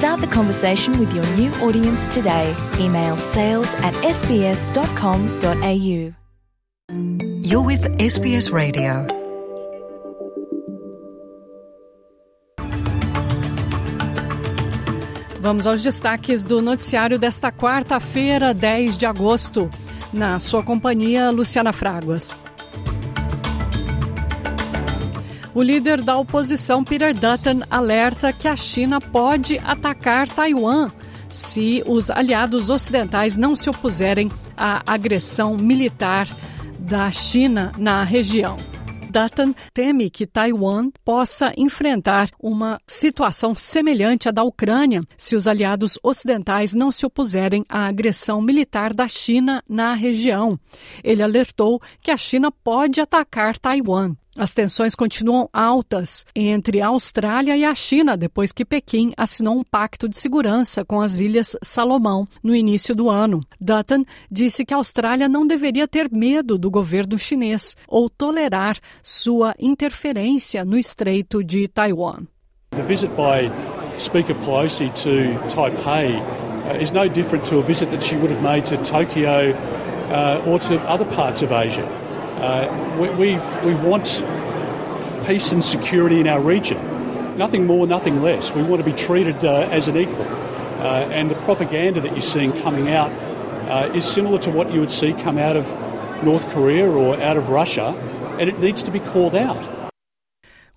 Start the conversation with your new audience today. Email sales at sbs.com.au. You're with SBS Radio. Vamos aos destaques do noticiário desta quarta-feira, 10 de agosto. Na sua companhia, Luciana Fraguas. O líder da oposição, Peter Dutton, alerta que a China pode atacar Taiwan se os aliados ocidentais não se opuserem à agressão militar da China na região. Dutton teme que Taiwan possa enfrentar uma situação semelhante à da Ucrânia se os aliados ocidentais não se opuserem à agressão militar da China na região. Ele alertou que a China pode atacar Taiwan. As tensões continuam altas entre a Austrália e a China depois que Pequim assinou um pacto de segurança com as Ilhas Salomão no início do ano. Dutton disse que a Austrália não deveria ter medo do governo chinês ou tolerar sua interferência no Estreito de Taiwan. The visit by Speaker Pelosi to Taipei uh, is no different to a visit that she would have made to Tokyo uh, or to other parts of Asia. Uh, we, we, we want peace and security in our region. Nothing more, nothing less. We want to be treated uh, as an equal. Uh, and the propaganda that you're seeing coming out uh, is similar to what you would see come out of North Korea or out of Russia, and it needs to be called out.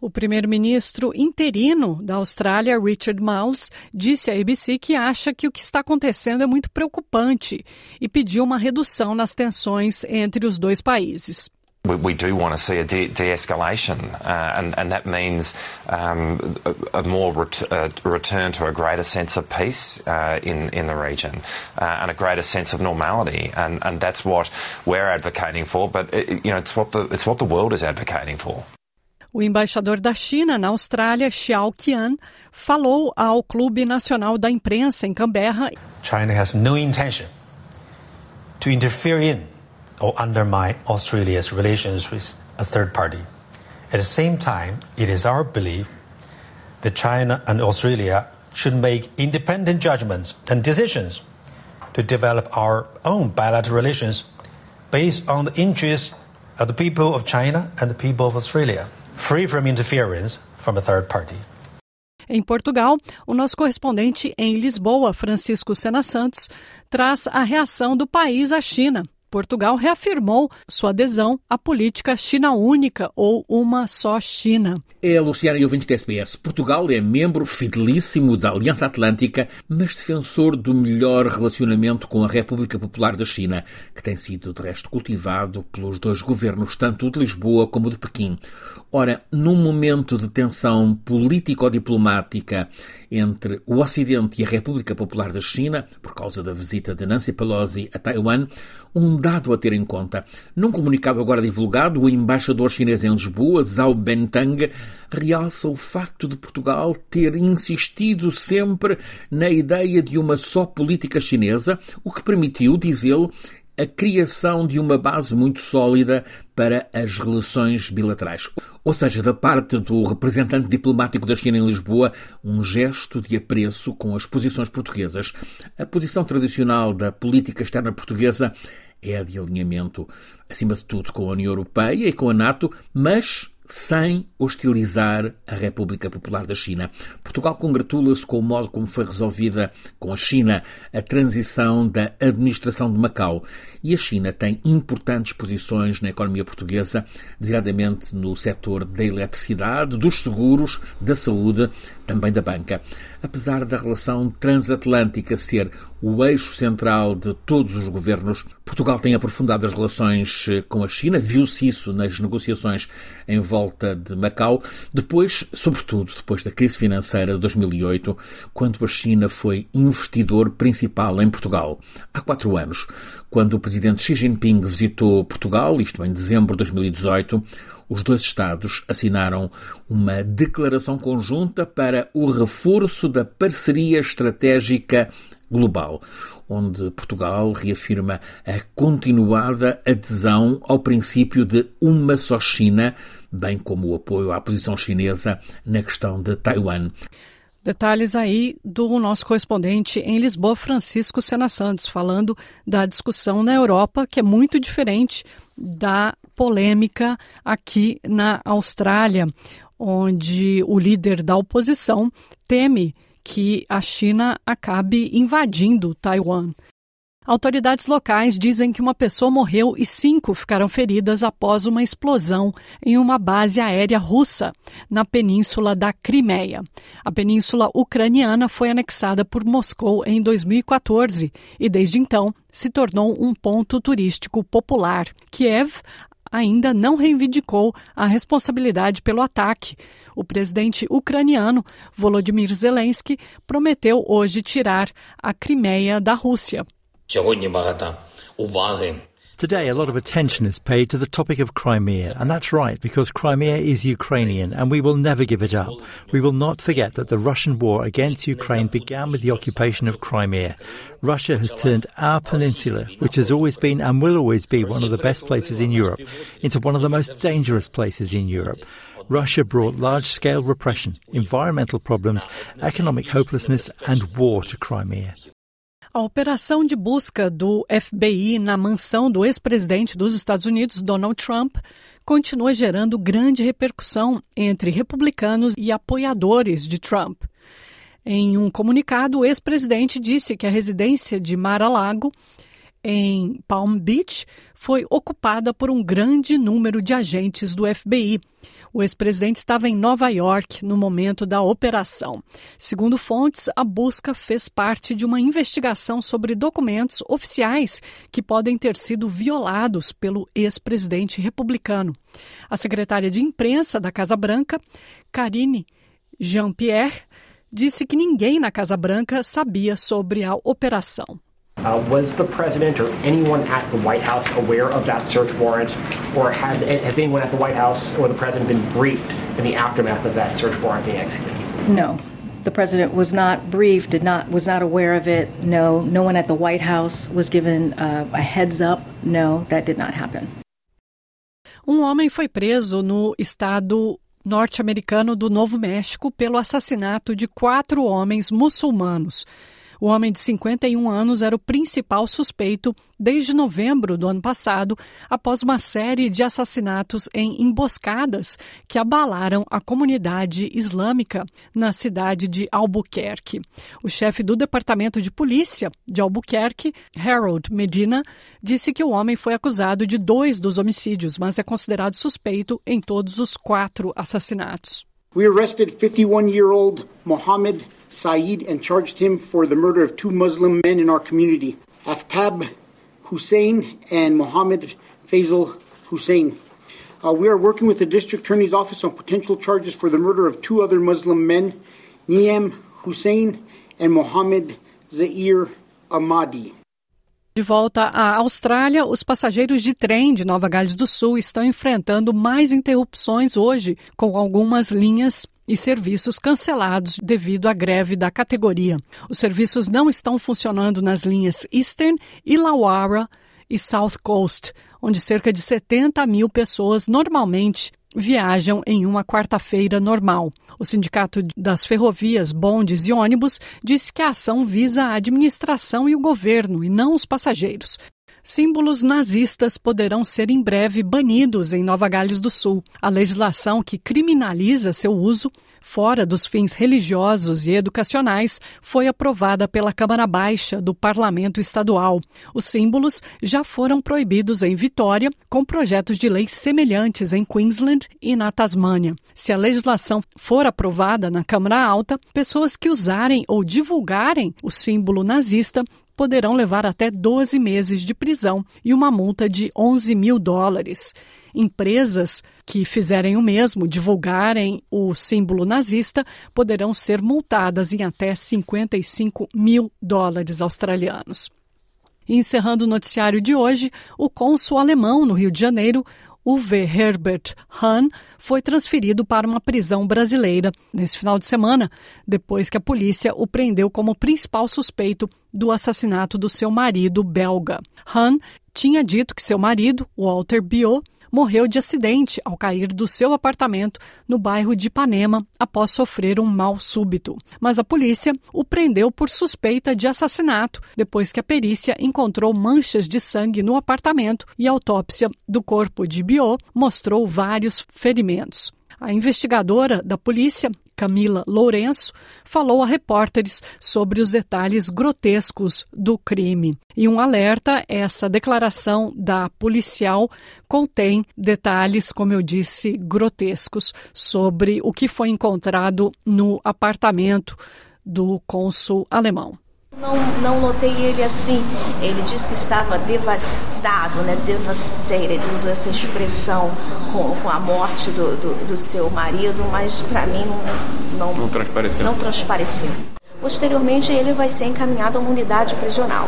O primeiro-ministro interino da Austrália, Richard Marles, disse à ABC que acha que o que está acontecendo é muito preocupante e pediu uma redução nas tensões entre os dois países. We, do want to see a de- de-escalation, uh, and, and that means um, a, a more ret- uh, return to a greater sense of peace uh, in in the region uh, and a greater sense of normality, and, and that's what we're advocating for. But it, you know, it's what the it's what the world is advocating for. O embaixador da China na Austrália, Xiao Qian, falou ao Clube Nacional da Imprensa em Canberra. China has no intention to interfere in or undermine Australia's relations with a third party. At the same time, it is our belief that China and Australia should make independent judgments and decisions to develop our own bilateral relations based on the interests of the people of China and the people of Australia, free from interference from a third party. Em Portugal, o nosso correspondente em Lisboa, Francisco Sena Santos, traz a reação do país à China. Portugal reafirmou sua adesão à política China única ou uma só China. É Luciana e ouvinte da SBS. Portugal é membro fidelíssimo da Aliança Atlântica, mas defensor do melhor relacionamento com a República Popular da China, que tem sido de resto cultivado pelos dois governos, tanto o de Lisboa como o de Pequim. Ora, num momento de tensão político-diplomática entre o Ocidente e a República Popular da China, por causa da visita de Nancy Pelosi a Taiwan, um dado a ter em conta. Num comunicado agora divulgado, o embaixador chinês em Lisboa, Zhao Bentang, realça o facto de Portugal ter insistido sempre na ideia de uma só política chinesa, o que permitiu, diz ele, a criação de uma base muito sólida para as relações bilaterais. Ou seja, da parte do representante diplomático da China em Lisboa, um gesto de apreço com as posições portuguesas. A posição tradicional da política externa portuguesa é de alinhamento, acima de tudo, com a União Europeia e com a NATO, mas sem hostilizar a República Popular da China. Portugal congratula-se com o modo como foi resolvida com a China a transição da administração de Macau. E a China tem importantes posições na economia portuguesa, designadamente no setor da eletricidade, dos seguros, da saúde, também da banca. Apesar da relação transatlântica ser o eixo central de todos os governos, Portugal tem aprofundado as relações eh, com a China, viu-se isso nas negociações em volta de Macau, depois, sobretudo depois da crise financeira de 2008, quando a China foi investidor principal em Portugal. Há quatro anos, quando o presidente Xi Jinping visitou Portugal, isto em dezembro de 2018, os dois Estados assinaram uma declaração conjunta para o reforço da parceria estratégica global, onde Portugal reafirma a continuada adesão ao princípio de uma só China, bem como o apoio à posição chinesa na questão de Taiwan. Detalhes aí do nosso correspondente em Lisboa, Francisco Sena Santos, falando da discussão na Europa, que é muito diferente da polêmica aqui na Austrália, onde o líder da oposição teme que a China acabe invadindo Taiwan. Autoridades locais dizem que uma pessoa morreu e cinco ficaram feridas após uma explosão em uma base aérea russa na península da Crimeia. A península ucraniana foi anexada por Moscou em 2014 e, desde então, se tornou um ponto turístico popular. Kiev ainda não reivindicou a responsabilidade pelo ataque. O presidente ucraniano Volodymyr Zelensky prometeu hoje tirar a Crimeia da Rússia. Today, a lot of attention is paid to the topic of Crimea, and that's right, because Crimea is Ukrainian, and we will never give it up. We will not forget that the Russian war against Ukraine began with the occupation of Crimea. Russia has turned our peninsula, which has always been and will always be one of the best places in Europe, into one of the most dangerous places in Europe. Russia brought large scale repression, environmental problems, economic hopelessness, and war to Crimea. A operação de busca do FBI na mansão do ex-presidente dos Estados Unidos, Donald Trump, continua gerando grande repercussão entre republicanos e apoiadores de Trump. Em um comunicado, o ex-presidente disse que a residência de Mar-a-Lago, em Palm Beach, foi ocupada por um grande número de agentes do FBI. O ex-presidente estava em Nova York no momento da operação. Segundo fontes, a busca fez parte de uma investigação sobre documentos oficiais que podem ter sido violados pelo ex-presidente republicano. A secretária de imprensa da Casa Branca, Karine Jean-Pierre, disse que ninguém na Casa Branca sabia sobre a operação. Uh, was the president or anyone at the White House aware of that search warrant, or had, has anyone at the White House or the president been briefed in the aftermath of that search warrant being executed? No, the president was not briefed, did not was not aware of it. No, no one at the White House was given uh, a heads up. No, that did not happen. Um homem foi preso no estado norte-americano do Novo México pelo assassinato de quatro homens muçulmanos. O homem de 51 anos era o principal suspeito desde novembro do ano passado, após uma série de assassinatos em emboscadas que abalaram a comunidade islâmica na cidade de Albuquerque. O chefe do Departamento de Polícia de Albuquerque, Harold Medina, disse que o homem foi acusado de dois dos homicídios, mas é considerado suspeito em todos os quatro assassinatos. We arrested 51-year-old Mohammed Saeed and charged him for the murder of two Muslim men in our community, Aftab Hussein and Mohammed Faisal Hussein. Uh, we are working with the district attorney's office on potential charges for the murder of two other Muslim men, Niem Hussein and Mohammed Zair Ahmadi. De volta à Austrália, os passageiros de trem de Nova Gales do Sul estão enfrentando mais interrupções hoje, com algumas linhas e serviços cancelados devido à greve da categoria. Os serviços não estão funcionando nas linhas Eastern, Illawarra e South Coast, onde cerca de 70 mil pessoas normalmente viajam em uma quarta-feira normal. O Sindicato das Ferrovias, Bondes e Ônibus disse que a ação visa a administração e o governo e não os passageiros. Símbolos nazistas poderão ser em breve banidos em Nova Gales do Sul. A legislação que criminaliza seu uso fora dos fins religiosos e educacionais foi aprovada pela Câmara Baixa do Parlamento Estadual. Os símbolos já foram proibidos em Vitória, com projetos de lei semelhantes em Queensland e na Tasmânia. Se a legislação for aprovada na Câmara Alta, pessoas que usarem ou divulgarem o símbolo nazista poderão levar até 12 meses de prisão e uma multa de 11 mil dólares. Empresas que fizerem o mesmo, divulgarem o símbolo nazista, poderão ser multadas em até 55 mil dólares australianos. Encerrando o noticiário de hoje, o cônsul alemão no Rio de Janeiro, Uwe Herbert Hahn foi transferido para uma prisão brasileira nesse final de semana, depois que a polícia o prendeu como principal suspeito do assassinato do seu marido belga. Hahn tinha dito que seu marido, Walter Biot, morreu de acidente ao cair do seu apartamento no bairro de Ipanema após sofrer um mal súbito. Mas a polícia o prendeu por suspeita de assassinato depois que a perícia encontrou manchas de sangue no apartamento e a autópsia do corpo de Biot mostrou vários ferimentos. A investigadora da polícia, Camila Lourenço, falou a repórteres sobre os detalhes grotescos do crime. E um alerta: essa declaração da policial contém detalhes, como eu disse, grotescos sobre o que foi encontrado no apartamento do cônsul alemão. Não, não notei ele assim. Ele disse que estava devastado, né? Devastated. Ele usou essa expressão com, com a morte do, do, do seu marido, mas para mim não, não, não transpareceu. Não transpareceu. Posteriormente, ele vai ser encaminhado a uma unidade prisional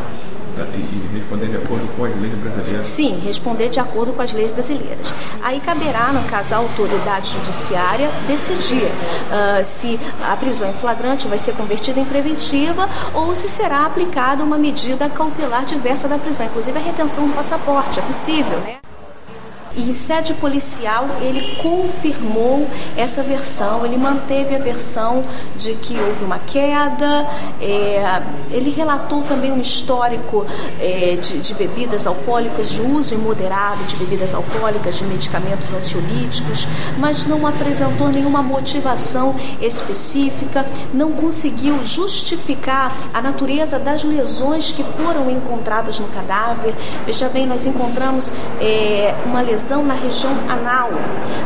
responder de acordo com as leis brasileiras? Sim, responder de acordo com as leis brasileiras. Aí caberá, no caso, à autoridade judiciária decidir uh, se a prisão em flagrante vai ser convertida em preventiva ou se será aplicada uma medida cautelar diversa da prisão, inclusive a retenção do passaporte. É possível, né? E em sede policial ele confirmou essa versão, ele manteve a versão de que houve uma queda, é, ele relatou também um histórico é, de, de, bebidas alcoólicas, de uso imoderado de bebidas alcoólicas, de medicamentos ansiolíticos, mas não apresentou nenhuma motivação específica, não conseguiu justificar a natureza das lesões que foram encontradas no cadáver. Veja bem, nós encontramos é, uma lesão lesão na região anal.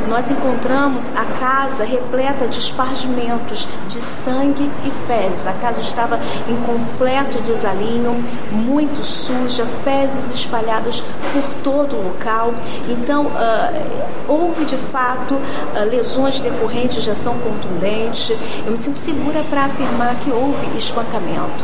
Nós encontramos a casa repleta de espargimentos de sangue e fezes. A casa estava em completo desalinho, muito suja, fezes espalhadas por todo o local. Então, uh, houve de fato uh, lesões decorrentes de ação contundente. Eu me sinto segura para afirmar que houve espancamento.